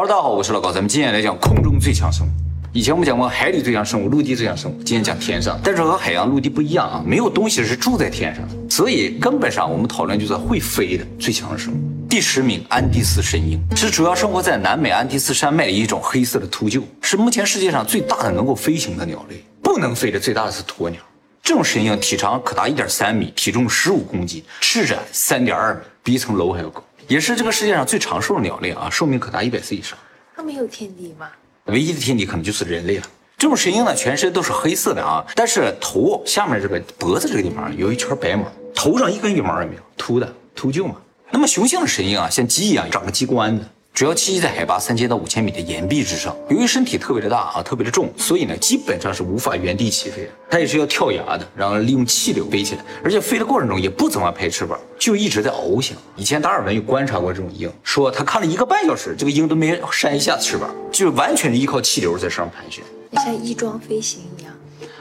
Hello，大家好，我是老高，咱们今天来讲空中最强生物。以前我们讲过海里最强生物、陆地最强生物，今天讲天上。但是和海洋、陆地不一样啊，没有东西是住在天上的，所以根本上我们讨论就是会飞的最强生物。第十名，安第斯神鹰是主要生活在南美安第斯山脉的一种黑色的秃鹫，是目前世界上最大的能够飞行的鸟类。不能飞的最大的是鸵鸟，这种神鹰体长可达一点三米，体重十五公斤，翅展三点二米，比一层楼还要高，也是这个世界上最长寿的鸟类啊，寿命可达一百岁以上。它没有天敌吗？唯一的天敌可能就是人类了。这种神鹰呢，全身都是黑色的啊，但是头下面这个脖子这个地方有一圈白毛，头上一根羽毛也没有，秃的秃鹫嘛。那么雄性的神鹰啊，像鸡一样长个鸡冠子，主要栖息在海拔三千到五千米的岩壁之上。由于身体特别的大啊，特别的重，所以呢，基本上是无法原地起飞的。它也是要跳崖的，然后利用气流飞起来，而且飞的过程中也不怎么拍翅膀，就一直在翱翔。以前达尔文有观察过这种鹰，说他看了一个半小时，这个鹰都没扇一下翅膀，就完全依靠气流在上盘旋。像翼装飞行一样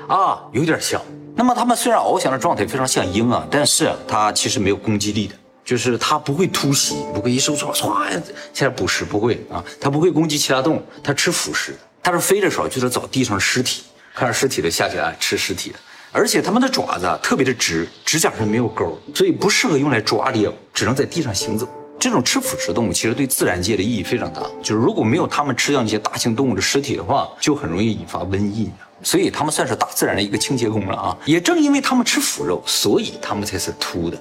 啊，有点像。那么它们虽然翱翔的状态非常像鹰啊，但是它其实没有攻击力的。就是它不会突袭，不会一收唰唰下来捕食，不会啊，它不会攻击其他动物，它吃腐食。它是飞着时候就是找地上尸体，看着尸体的下去啊吃尸体的。而且它们的爪子特别的直，指甲上没有钩，所以不适合用来抓猎物，只能在地上行走。这种吃腐食动物其实对自然界的意义非常大，就是如果没有它们吃掉那些大型动物的尸体的话，就很容易引发瘟疫。所以它们算是大自然的一个清洁工了啊。也正因为它们吃腐肉，所以它们才是秃的。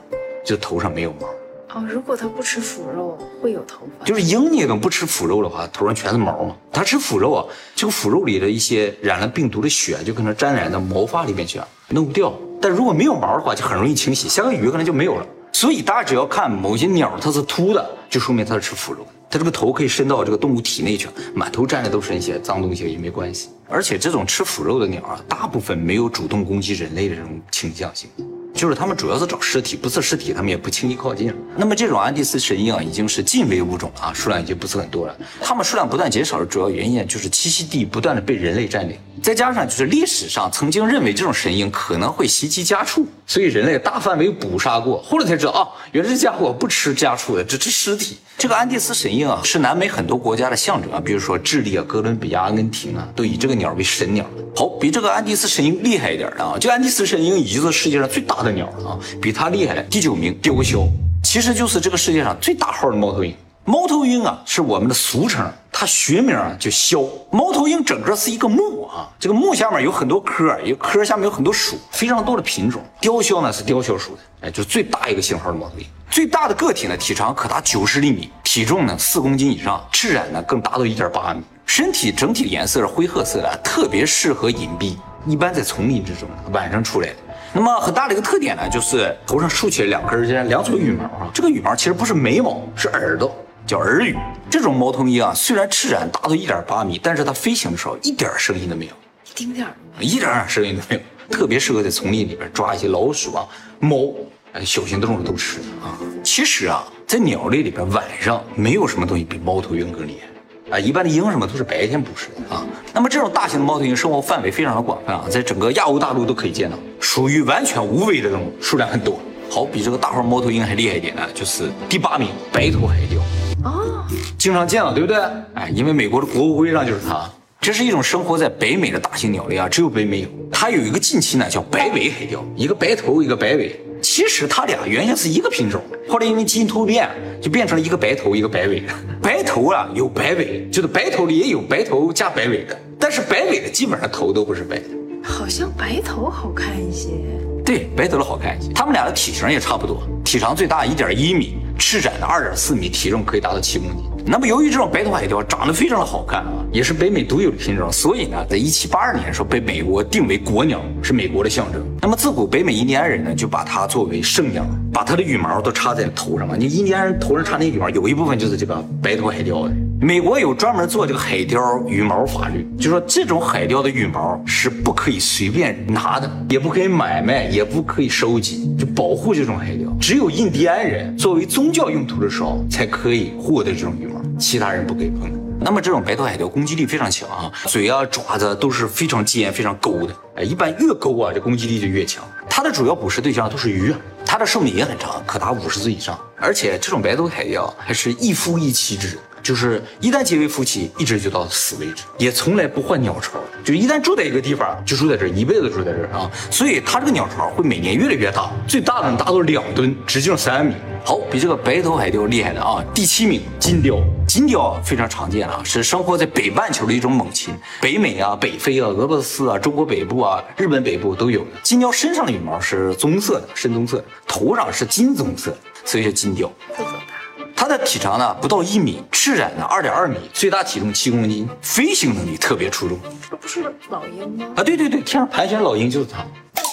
就头上没有毛哦。如果它不吃腐肉，会有头发。就是鹰，你等不吃腐肉的话，头上全是毛嘛。它吃腐肉啊，这个腐肉里的一些染了病毒的血，就可能沾染到毛发里面去啊，弄不掉。但如果没有毛的话，就很容易清洗，下个雨可能就没有了。所以大家只要看某些鸟它是秃的，就说明它是吃腐肉。它这个头可以伸到这个动物体内去，满头沾的都是一些脏东西也没关系。而且这种吃腐肉的鸟啊，大部分没有主动攻击人类的这种倾向性。就是他们主要是找尸体，不是尸体，他们也不轻易靠近。那么这种安第斯神鹰啊，已经是近危物种啊，数量已经不是很多了。它们数量不断减少的主要原因就是栖息地不断的被人类占领，再加上就是历史上曾经认为这种神鹰可能会袭击家畜，所以人类大范围捕杀过，后来才知道啊，原来这家伙不吃家畜的，只吃尸体。这个安第斯神鹰啊，是南美很多国家的象征啊，比如说智利啊、哥伦比亚、阿根廷啊，都以这个鸟为神鸟。好，比这个安第斯神鹰厉害一点的啊，就安第斯神鹰已经是世界上最大的鸟了啊，比它厉害。第九名，雕鸮，其实就是这个世界上最大号的猫头鹰。猫头鹰啊，是我们的俗称，它学名啊叫枭。猫头鹰整个是一个目啊，这个木下面有很多科，一个科下面有很多属，非常多的品种。雕鸮呢是雕鸮属的，哎，就是最大一个型号的猫头鹰。最大的个体呢，体长可达九十厘米，体重呢四公斤以上，翅展呢更达到一点八米，身体整体颜色是灰褐色的，特别适合隐蔽，一般在丛林之中，晚上出来的。那么很大的一个特点呢，就是头上竖起来两根这两撮羽毛啊，这个羽毛其实不是眉毛，是耳朵，叫耳羽。这种猫头鹰啊，虽然翅展达到一点八米，但是它飞行的时候一点声音都没有，一丁点儿一点声音都没有，特别适合在丛林里边抓一些老鼠啊、猫。小型动物都吃啊。其实啊，在鸟类里边，晚上没有什么东西比猫头鹰更厉害啊。一般的鹰什么都是白天捕食的啊。那么这种大型的猫头鹰生活范围非常的广泛啊，在整个亚欧大陆都可以见到，属于完全无尾的动物，数量很多。好，比这个大号猫头鹰还厉害一点呢，就是第八名白头海雕哦，经常见到，对不对？哎，因为美国的国徽上就是它。这是一种生活在北美的大型鸟类啊，只有北美有。它有一个近亲呢，叫白尾海雕，一个白头，一个白尾。其实它俩原先是一个品种，后来因为基因突变，就变成了一个白头一个白尾。白头啊有白尾，就是白头里也有白头加白尾的，但是白尾的基本上头都不是白的。好像白头好看一些。对，白头的好看一些。它们俩的体型也差不多，体长最大一点一米，翅展的二点四米，体重可以达到七公斤。那么，由于这种白头海雕长得非常的好看啊，也是北美独有的品种，所以呢，在一七八二年的时候被美国定为国鸟，是美国的象征。那么自古北美印第安人呢，就把它作为圣鸟，把它的羽毛都插在头上了。你印第安人头上插那羽毛，有一部分就是这个白头海雕的。美国有专门做这个海雕羽毛法律，就说这种海雕的羽毛是不可以随便拿的，也不可以买卖，也不可以收集，就保护这种海雕。只有印第安人作为宗教用途的时候，才可以获得这种羽毛。其他人不给碰。那么这种白头海雕攻击力非常强啊，嘴啊爪子都是非常尖、非常勾的。哎，一般越勾啊，这攻击力就越强。它的主要捕食对象都是鱼，它的寿命也很长，可达五十岁以上。而且这种白头海雕还是一夫一妻制，就是一旦结为夫妻，一直就到死为止，也从来不换鸟巢。就一旦住在一个地方，就住在这儿，一辈子住在这儿啊。所以它这个鸟巢会每年越来越大，最大的能达到两吨，直径三米。好，比这个白头海雕厉害的啊！第七名，金雕。金雕非常常见啊，是生活在北半球的一种猛禽，北美啊、北非啊、俄罗斯啊、中国北部啊、日本北部都有。金雕身上的羽毛是棕色的，深棕色，头上是金棕色，所以叫金雕。它的体长呢不到一米，翅展呢二点二米，最大体重七公斤，飞行能力特别出众这不是老鹰吗？啊！对对对，天上盘旋老鹰就是它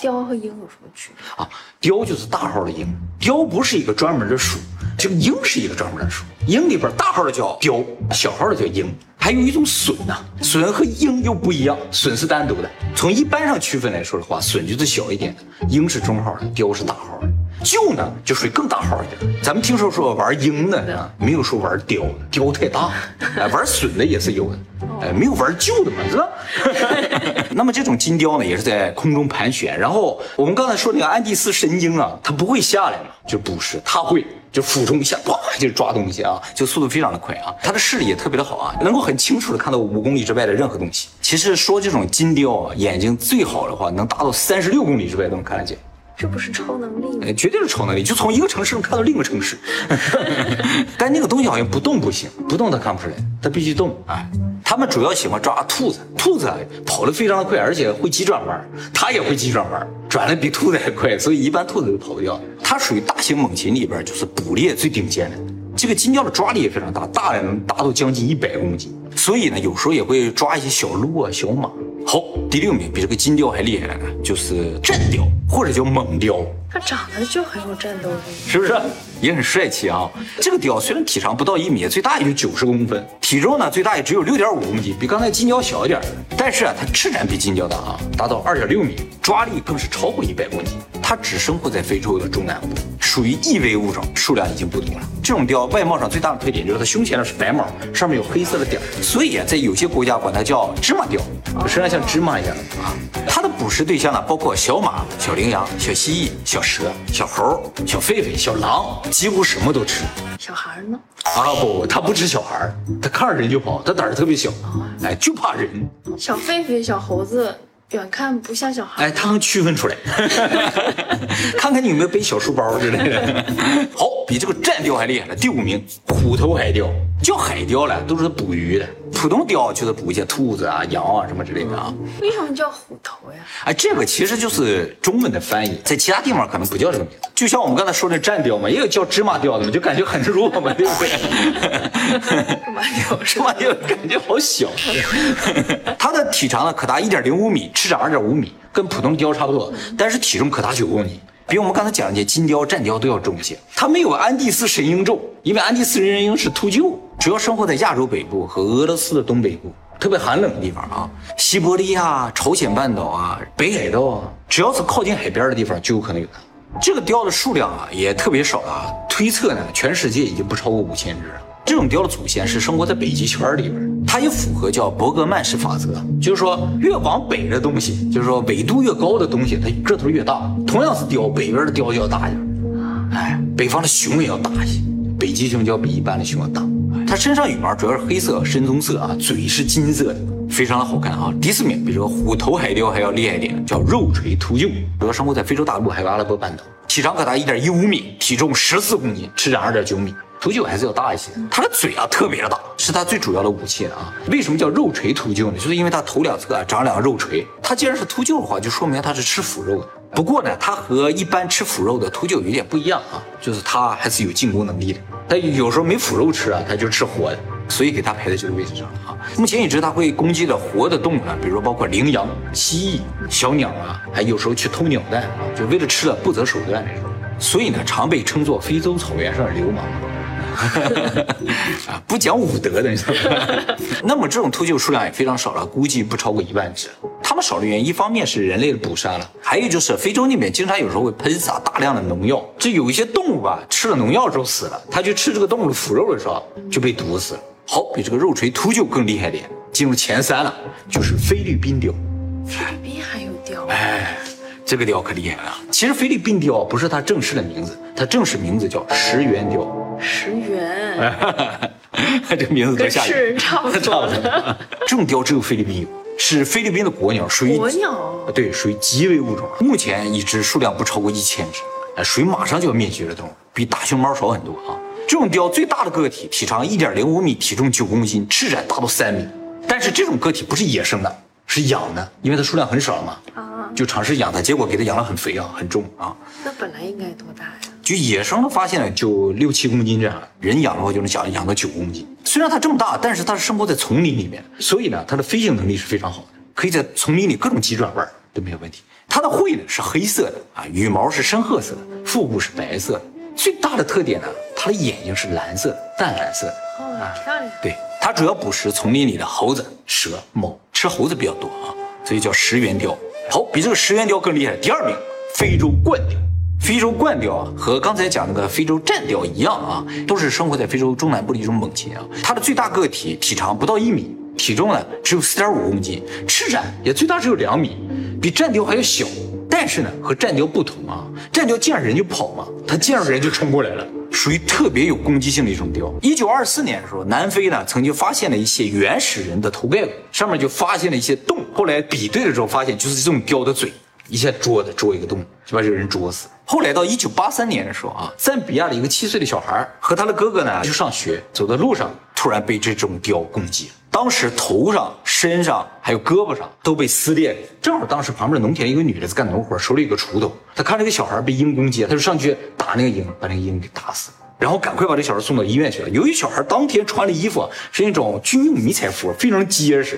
雕和鹰有什么区别？啊。雕就是大号的鹰，雕不是一个专门的属，这个鹰是一个专门的属。鹰里边大号的叫雕，小号的叫鹰。还有一种隼呢、隼和鹰又不一样，隼是单独的。从一般上区分来说的话，隼就是小一点的，鹰是中号的，雕是大号的。鹫呢就属于更大号一点。咱们听说说玩鹰的啊，没有说玩雕的，雕太大。哎，玩隼的也是有的，哎，没有玩旧的嘛，是吧？那么这种金雕呢，也是在空中盘旋。然后我们刚才说那个安第斯神鹰啊，它不会下来嘛，就不是，它会就俯冲一下，哇，就抓东西啊，就速度非常的快啊。它的视力也特别的好啊，能够很清楚的看到五公里之外的任何东西。其实说这种金雕啊，眼睛最好的话，能达到三十六公里之外都能看得见。这不是超能力吗？绝对是超能力，就从一个城市能看到另一个城市。但那个东西好像不动不行，不动它看不出来，它必须动。哎，他们主要喜欢抓兔子，兔子跑得非常的快，而且会急转弯，它也会急转弯，转的比兔子还快，所以一般兔子都跑不掉。它属于大型猛禽里边就是捕猎最顶尖的。这个金雕的抓力也非常大，大的能达到将近一百公斤，所以呢，有时候也会抓一些小鹿啊、小马。好，第六名比这个金雕还厉害的呢，就是战雕或者叫猛雕。它长得就很有战斗力。是不是也很帅气啊？这个雕虽然体长不到一米，最大也就九十公分，体重呢最大也只有六点五公斤，比刚才金雕小一点。但是啊，它翅展比金雕大啊，达到二点六米，抓力更是超过一百公斤。它只生活在非洲的中南部，属于易危物种，数量已经不多了。这种貂外貌上最大的特点就是它胸前呢是白毛，上面有黑色的点儿，所以啊，在有些国家管它叫芝麻雕，身上像芝麻一样啊。它的捕食对象呢，包括小马、小羚羊、小蜥蜴、小蛇、小猴、小狒狒、小狼，几乎什么都吃。小孩呢？啊不，它不吃小孩儿，它看着人就跑，它胆儿特别小，哎，就怕人，小狒狒、小猴子，远看不像小孩。哎，他能区分出来，看看你有没有背小书包之类的。好，比这个战雕还厉害了，第五名，虎头海雕，叫海雕了，都是捕鱼的。普通雕就是捕一些兔子啊、羊啊什么之类的啊。为什么叫虎头呀？哎，这个其实就是中文的翻译，在其他地方可能不叫这个名字。就像我们刚才说的战雕嘛，也有叫芝麻雕的嘛，就感觉很弱嘛，对不对？芝麻雕芝麻雕感觉好小。它的体长呢可达一点零五米，翅长二点五米，跟普通雕差不多，但是体重可达九公斤。比我们刚才讲的金雕、战雕都要重一些。它没有安第斯神鹰重，因为安第斯神鹰是秃鹫，主要生活在亚洲北部和俄罗斯的东北部，特别寒冷的地方啊，西伯利亚、朝鲜半岛啊、北海道啊，只要是靠近海边的地方就有可能有它。这个雕的数量啊也特别少啊，推测呢全世界已经不超过五千只了。这种雕的祖先是生活在北极圈里边，它也符合叫伯格曼式法则，就是说越往北的东西，就是说纬度越高的东西，它个头越大。同样是雕，北边的雕就要大一点，哎，北方的熊也要大一些，北极熊就要比一般的熊要大。它身上羽毛主要是黑色、深棕色啊，嘴是金色的，非常的好看啊。第四名比这个虎头海雕还要厉害一点，叫肉锤秃鹫，主要生活在非洲大陆还有阿拉伯半岛，体长可达一点一五米，体重十四公斤，翅长二点九米。秃鹫还是要大一些，它的嘴啊特别的大，是它最主要的武器啊。为什么叫肉锤秃鹫呢？就是因为它头两侧啊长两个肉锤。它既然是秃鹫的话，就说明它是吃腐肉的。不过呢，它和一般吃腐肉的秃鹫有点不一样啊，就是它还是有进攻能力的。它有时候没腐肉吃啊，它就吃活的，所以给它排在这个位置上了啊。目前已知它会攻击的活的动物呢，比如说包括羚羊、蜥蜴、小鸟啊，还有时候去偷鸟蛋啊，就为了吃了不择手段那种。所以呢，常被称作非洲草原上的流氓。啊，不讲武德的，你知道吗？那么这种秃鹫数量也非常少了，估计不超过一万只。它们少的原因，一方面是人类的捕杀了，还有就是非洲那边经常有时候会喷洒大量的农药，这有一些动物吧，吃了农药之后死了，它去吃这个动物的腐肉的时候就被毒死了。好，比这个肉锤秃鹫更厉害点，进入前三了，就是菲律宾雕。菲律宾还有雕？哎，这个雕可厉害了。其实菲律宾雕不是它正式的名字，它正式名字叫石原雕。石原，这名字多跟吓人。是差不 差多不多。这种雕只有菲律宾有，是菲律宾的国鸟，属于国鸟对，属于极危物种。目前已知数量不超过一千只，哎，属于马上就要灭绝的动物，比大熊猫少很多啊。这种雕最大的个体体长一点零五米，体重九公斤，翅展达到三米。但是这种个体不是野生的，是养的，因为它数量很少嘛，啊，就尝试养它，结果给它养得很肥啊，很重啊。那本来应该多大呀？就野生的发现呢，就六七公斤这样，人养的话就能养养到九公斤。虽然它这么大，但是它是生活在丛林里面，所以呢，它的飞行能力是非常好的，可以在丛林里各种急转弯都没有问题。它的喙呢是黑色的啊，羽毛是深褐色的，腹部是白色的。最大的特点呢，它的眼睛是蓝色的，淡蓝色的。哦，漂亮。对，它主要捕食丛林里的猴子、蛇、猫，吃猴子比较多啊，所以叫食猿雕。好，比这个食猿雕更厉害，第二名非洲冠雕。非洲冠雕啊，和刚才讲那个非洲战雕一样啊，都是生活在非洲中南部的一种猛禽啊。它的最大个体体长不到一米，体重呢只有四点五公斤，翅展也最大只有两米，比战雕还要小。但是呢，和战雕不同啊，战雕见着人就跑嘛，它见着人就冲过来了，属于特别有攻击性的一种雕。一九二四年的时候，南非呢曾经发现了一些原始人的头盖骨，上面就发现了一些洞。后来比对的时候，发现就是这种雕的嘴，一下啄的啄一个洞，就把这个人啄死。后来到一九八三年的时候啊，赞比亚的一个七岁的小孩和他的哥哥呢去上学，走在路上突然被这种雕攻击。当时头上、身上还有胳膊上都被撕裂。正好当时旁边农田一个女的在干农活，手里有个锄头，她看这个小孩被鹰攻击，她就上去打那个鹰，把那个鹰给打死。然后赶快把这小孩送到医院去了。由于小孩当天穿的衣服是那种军用迷彩服，非常结实，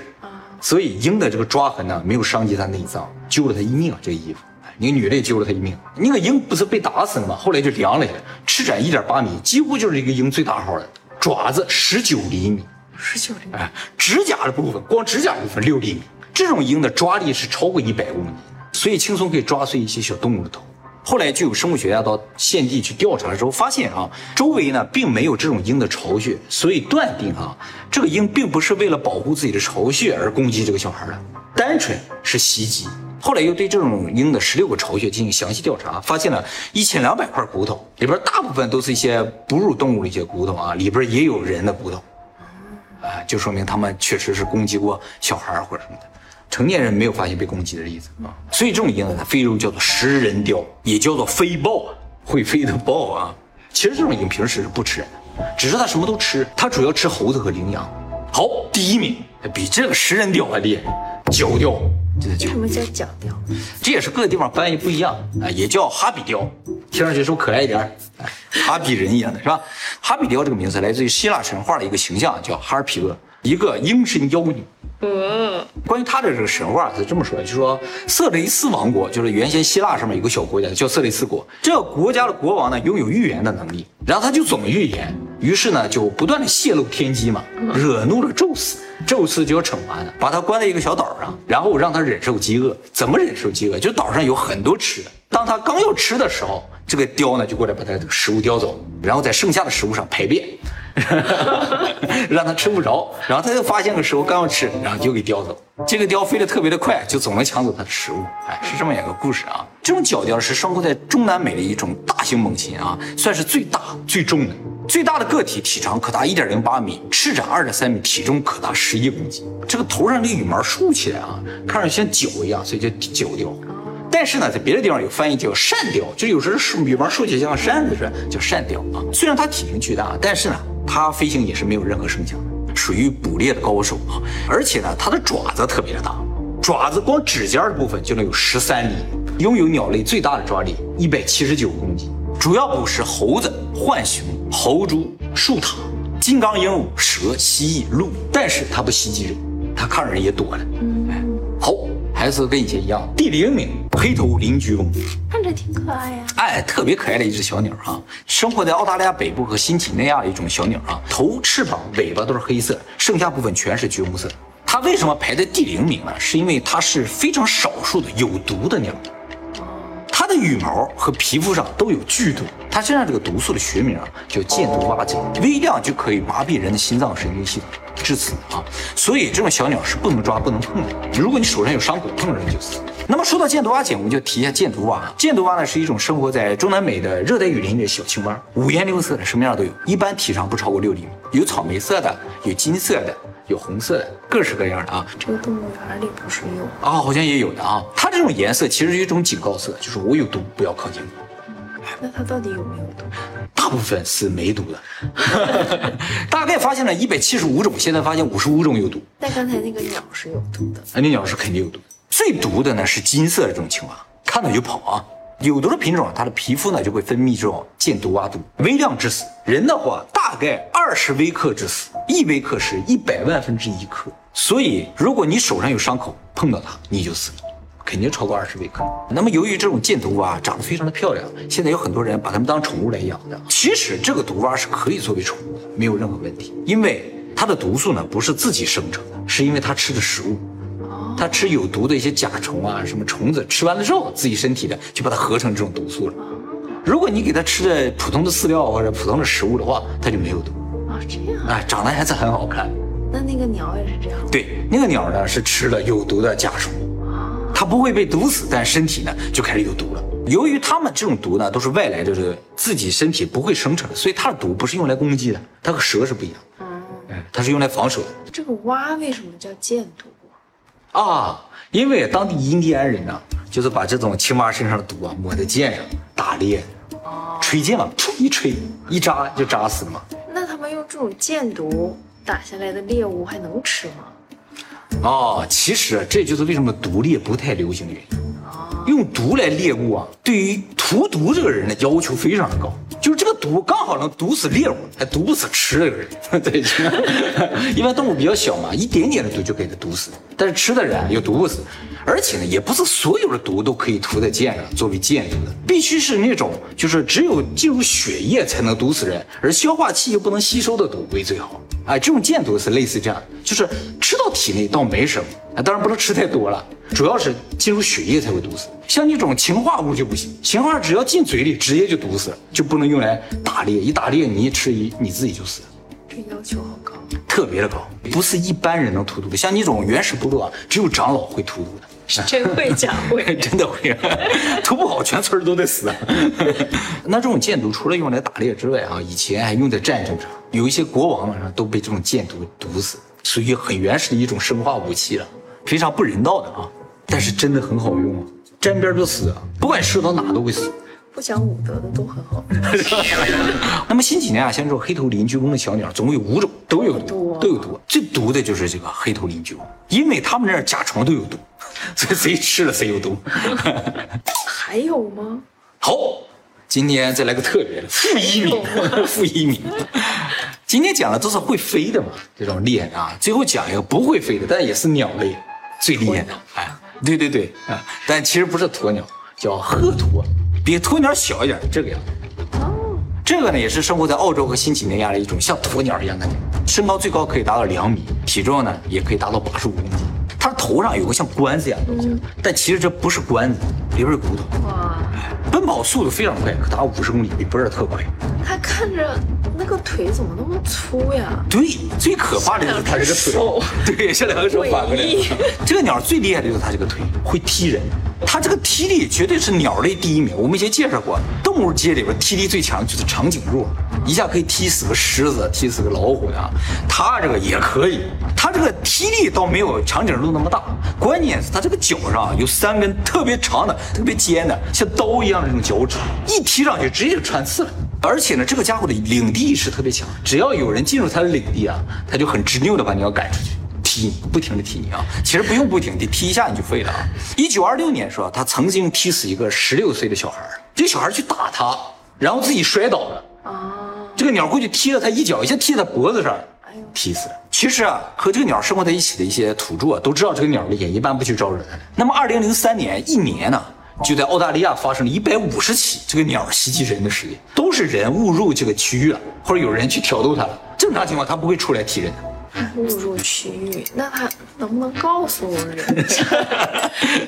所以鹰的这个抓痕呢没有伤及他内脏，救了他一命！这个衣服。那个女的也救了他一命。那个鹰不是被打死了吗？后来就凉了下来，翅展一点八米，几乎就是一个鹰最大号的。爪子十九厘米，十九厘米，哎，指甲的部分，光指甲部分六厘米。这种鹰的抓力是超过一百公斤，所以轻松可以抓碎一些小动物的头。后来就有生物学家到现地去调查的时候，发现啊，周围呢并没有这种鹰的巢穴，所以断定啊，这个鹰并不是为了保护自己的巢穴而攻击这个小孩的，单纯是袭击。后来又对这种鹰的十六个巢穴进行详细调查，发现了一千两百块骨头，里边大部分都是一些哺乳动物的一些骨头啊，里边也有人的骨头，啊，就说明他们确实是攻击过小孩或者什么的。成年人没有发现被攻击的例子啊，所以这种鹰呢，在非洲叫做食人雕，也叫做飞豹啊，会飞的豹啊。其实这种鹰平时是不吃人的，只是它什么都吃，它主要吃猴子和羚羊。好，第一名比这个食人雕还厉害，角雕，这叫角什么叫角雕？这也是各个地方翻译不一样啊，也叫哈比雕，听上去是不是可爱一点哈比人一样的是吧？哈比雕这个名字来自于希腊神话的一个形象，叫哈尔皮厄，一个鹰身妖女。嗯，关于他的这个神话是这么说的，就是说色雷斯王国，就是原先希腊上面有个小国家叫色雷斯国，这个国家的国王呢拥有预言的能力，然后他就总预言，于是呢就不断的泄露天机嘛，惹怒了宙斯，宙斯就要惩罚他，把他关在一个小岛上，然后让他忍受饥饿，怎么忍受饥饿？就岛上有很多吃的，当他刚要吃的时候，这个雕呢就过来把他这个食物叼走，然后在剩下的食物上排便。让他吃不着，然后他又发现个食物刚要吃，然后就给叼走。这个雕飞得特别的快，就总能抢走他的食物。哎，是这么一个故事啊。这种角雕是生活在中南美的一种大型猛禽啊，算是最大最重的。最大的个体体长可达一点零八米，翅展二点三米，体重可达十一公斤。这个头上这个羽毛竖起来啊，看着像角一样，所以叫角雕。但是呢，在别的地方有翻译叫扇雕，就有时候羽毛竖起来像扇子似的，叫扇雕啊。虽然它体型巨大，但是呢。它飞行也是没有任何声响，属于捕猎的高手啊！而且呢，它的爪子特别的大，爪子光指尖的部分就能有十三厘，拥有鸟类最大的抓力一百七十九公斤，主要捕食猴子、浣熊、猴猪、树獭、金刚鹦鹉、蛇、蜥蜴、鹿，但是它不袭击人，它看人也躲了。嗯，好，还是跟以前一样，第零名黑头邻居翁。看着挺可爱呀。哎，特别可爱的一只小鸟啊，生活在澳大利亚北部和新几内亚的一种小鸟啊，头、翅膀、尾巴都是黑色，剩下部分全是橘红色。它为什么排在第零名呢？是因为它是非常少数的有毒的鸟。羽毛和皮肤上都有剧毒，它身上这个毒素的学名叫箭毒蛙鹼，微量就可以麻痹人的心脏神经系统，致死啊！所以这种小鸟是不能抓、不能碰的。如果你手上有伤口，碰着就死。那么说到箭毒蛙碱，我们就提一下箭毒蛙。箭毒蛙呢是一种生活在中南美的热带雨林里的小青蛙，五颜六色的，什么样都有，一般体长不超过六厘米，有草莓色的，有金色的，有红色的，各式各样的啊。这个动物园里不是有？啊，好像也有的啊。它这种颜色其实是一种警告色，就是我有毒，不要靠近我。那它到底有没有毒？大部分是没毒的，大概发现了一百七十五种，现在发现五十五种有毒。但刚才那个鸟是有毒的，那鸟是肯定有毒。最毒的呢是金色的这种青蛙，看到就跑啊。有毒的品种，它的皮肤呢就会分泌这种箭毒蛙毒，微量致死。人的话大概二十微克致死，一微克是一百万分之一克。所以如果你手上有伤口，碰到它你就死了。肯定超过二十微克。那么由于这种箭毒蛙长得非常的漂亮，现在有很多人把它们当宠物来养的。其实这个毒蛙是可以作为宠物的，没有任何问题，因为它的毒素呢不是自己生成的，是因为它吃的食物，它吃有毒的一些甲虫啊什么虫子，吃完了之后自己身体的就把它合成这种毒素了。如果你给它吃的普通的饲料或者普通的食物的话，它就没有毒。啊，这样。啊，长得还是很好看。那那个鸟也是这样。对，那个鸟呢是吃了有毒的甲虫。它不会被毒死，但身体呢就开始有毒了。由于它们这种毒呢都是外来，就是自己身体不会生成的，所以它的毒不是用来攻击的，它和蛇是不一样。嗯，它是用来防守的。这个蛙为什么叫箭毒啊？因为当地印第安人呢，就是把这种青蛙身上的毒啊抹在箭上打猎，吹箭嘛，噗一吹一扎就扎死了嘛。那他们用这种箭毒打下来的猎物还能吃吗？哦，其实这就是为什么毒猎不太流行的原因。用毒来猎物啊，对于屠毒这个人的要求非常的高，就是这个毒刚好能毒死猎物，还毒不死吃的人。对，一般动物比较小嘛，一点点的毒就给它毒死，但是吃的人又毒不死。而且呢，也不是所有的毒都可以涂在剑上作为箭毒的，必须是那种就是只有进入血液才能毒死人，而消化器又不能吸收的毒为最好。哎，这种箭毒是类似这样，就是吃到体内倒没什么，啊，当然不能吃太多了，主要是进入血液才会毒死。像那种氰化物就不行，氰化只要进嘴里直接就毒死了，就不能用来打猎，一打猎你一吃一你自己就死了。这要求好高，特别的高，不是一般人能涂毒的。像那种原始部落啊，只有长老会涂毒的。真会假会，真的会，涂不好全村都得死。那这种箭毒除了用来打猎之外啊，以前还用在战争上，有一些国王啊都被这种箭毒毒死，属于很原始的一种生化武器了，非常不人道的啊。但是真的很好用啊，沾边就死，不管射到哪都会死。不讲武德的都很好。那么近几年啊，像这种黑头邻居翁的小鸟，总共有五种，都有毒，都有毒。最毒的就是这个黑头邻居翁，因为他们那儿甲虫都有毒。所以谁吃了谁有毒？还有吗？好，今天再来个特别的，负一名，负一名。今天讲的都是会飞的嘛，这种厉害的啊。最后讲一个不会飞的，但也是鸟类最厉害的。哎，对对对啊，但其实不是鸵鸟，叫鹤鸵，比鸵鸟小一点，这个样。哦，这个呢也是生活在澳洲和新几内亚的一种像鸵鸟一样的鸟，身高最高可以达到两米，体重呢也可以达到八十五公斤。它头上有个像冠子一样的东西，但其实这不是冠子，里边是骨头。哇！奔跑速度非常快，可达五十公里，比博尔特快。它看着那个腿怎么那么粗呀？对，最可怕的就是它这个腿。对，像两个手反过来。这个鸟最厉害的就是它这个腿会踢人，它这个踢力绝对是鸟类第一名。我们以前介绍过，动物界里边踢力最强就是长颈鹿，一下可以踢死个狮子，踢死个老虎的。它这个也可以，它这个踢力倒没有长颈鹿那么大，关键是它这个脚上有三根特别长的、特别尖的，像刀一样的这种脚趾，一踢上去直接就穿刺了。而且呢，这个家伙的领地意识特别强，只要有人进入他的领地啊，他就很执拗的把你要赶出去，踢你，不停的踢你啊。其实不用不停地踢一下你就废了啊。一九二六年是吧？他曾经踢死一个十六岁的小孩，这个小孩去打他，然后自己摔倒了啊。这个鸟过去踢了他一脚，一下踢在脖子上，哎呦，踢死了。其实啊，和这个鸟生活在一起的一些土著啊，都知道这个鸟厉害，一般不去招惹它。那么二零零三年一年呢？就在澳大利亚发生了一百五十起这个鸟袭击人的事件，都是人误入这个区域了，或者有人去挑逗它了。正常情况，它不会出来踢人的。误入区域，那他能不能告诉我人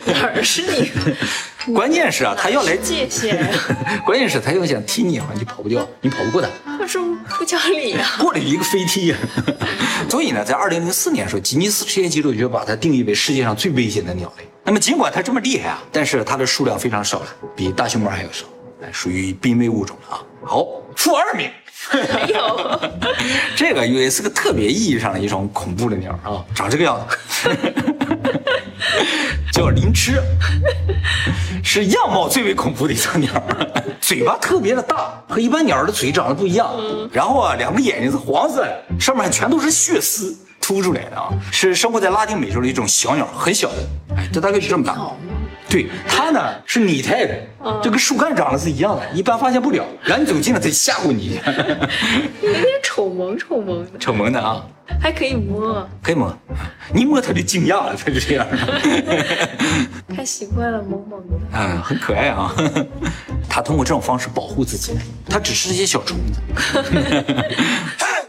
哪儿是你？关键是啊，他要来界限。关键是，他要想踢你，你跑不掉，你跑不过他。他说不讲理啊！过了一个飞踢呀。所以呢，在二零零四年的时候，吉尼斯世界纪录就把它定义为世界上最危险的鸟类。那么尽管它这么厉害啊，但是它的数量非常少了，比大熊猫还要少，哎，属于濒危物种了啊。好，负二名。没有，这个也是个特别意义上的一种恐怖的鸟啊，长这个样子，叫灵痴，是样貌最为恐怖的一种鸟，嘴巴特别的大，和一般鸟的嘴长得不一样。然后啊，两个眼睛是黄色的，上面全都是血丝凸出来的啊，是生活在拉丁美洲的一种小鸟，很小的，哎，这大概是这么大。对它呢是拟态的，就跟树干长得是一样的，一般发现不了。然后你走近了，它吓唬你有点丑萌丑萌的，丑萌的啊，还可以摸，可以摸，你摸它就惊讶了，它就这样，太习惯了萌萌的。啊，很可爱啊。它通过这种方式保护自己，它只吃这些小虫子。